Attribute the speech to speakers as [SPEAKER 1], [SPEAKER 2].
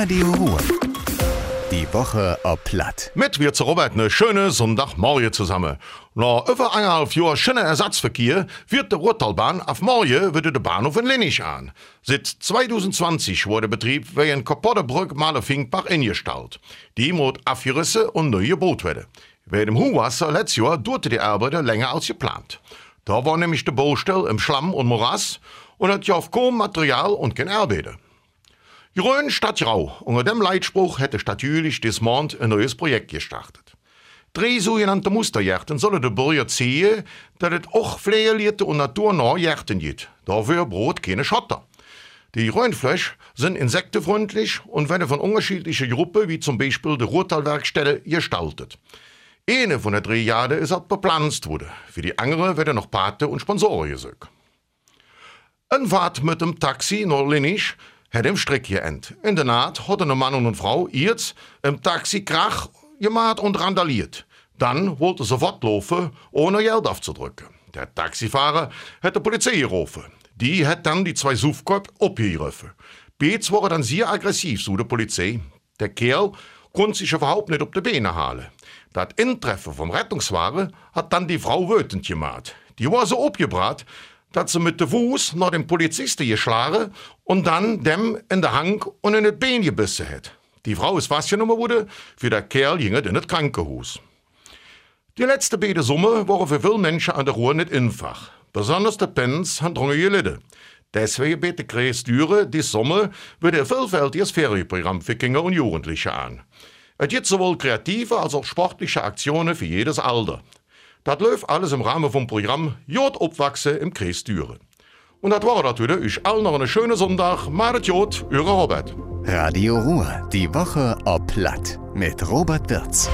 [SPEAKER 1] Radio Ruhr. Die Woche ob Platt.
[SPEAKER 2] Mit wir zu Robert eine schöne Sonntagmorgen zusammen. Nach über eineinhalb Jahren schöner Ersatzverkehr wird der Ruhrtalbahn auf morgen wieder der Bahnhof in Lennig an. Seit 2020 wurde Betrieb wegen kaputter Brücke Malerfinkbach eingestellt. Die muss abgerissen und neu gebaut werden. Wegen dem Hochwasser letztes Jahr dauerte die Arbeiten länger als geplant. Da war nämlich der Baustelle im Schlamm und Morass und hat ja auf kaum Material und kein Arbeiter. Jeroen Stadt Rau. Unter dem Leitspruch hätte Stadt Jülich des Mond ein neues Projekt gestartet. Drei sogenannte Musterjagden sollen den Bürger ziehen, dass es auch pflegelierte und naturnahe Jagden gibt. Dafür brot keine Schotter. Die Röntfläche sind insektenfreundlich und werden von unterschiedlichen Gruppen, wie zum Beispiel der Ruhrtalwerkstelle, gestaltet. Eine von den drei Jahren ist auch bepflanzt worden. Für die andere werden noch Pate und Sponsoren gesucht. Ein Fahrt mit dem Taxi nach Linnisch hat im Strick geend. In der Naht hat eine Mann und eine Frau jetzt im Taxi Krach gemacht und randaliert. Dann wollte sie fortlaufen, ohne Geld aufzudrücken. Der Taxifahrer hat die Polizei gerufen. Die hat dann die zwei Suffkopf abgerufen. Beets waren dann sehr aggressiv, so die Polizei. Der Kerl konnte sich überhaupt nicht auf die Beine halen. Das Intreffen vom Rettungswagen hat dann die Frau wütend gemacht. Die war so abgebracht, dass sie mit dem Fuß nach dem Polizisten geschlagen und dann dem in der Hand und in das Bein gebissen hat. Die Frau ist festgenommen wurde, für der Kerl ging in das Krankenhaus. Die letzte beide Summe waren für viele Menschen an der Ruhr nicht einfach. Besonders die Pens haben drunter gelitten. Deswegen bietet Kreis Düre die Summe wieder ein vielfältiges Ferienprogramm für Kinder und Jugendliche an. Es gibt sowohl kreative als auch sportliche Aktionen für jedes Alter. Das läuft alles im Rahmen vom Programm Jod opwachsen im Kreis Düren. Und das war wieder. Ich allen noch einen schönen Sonntag. Maret Jod, Ihre Robert.
[SPEAKER 1] Radio Ruhr. Die Woche ob Platt. Mit Robert Wirz.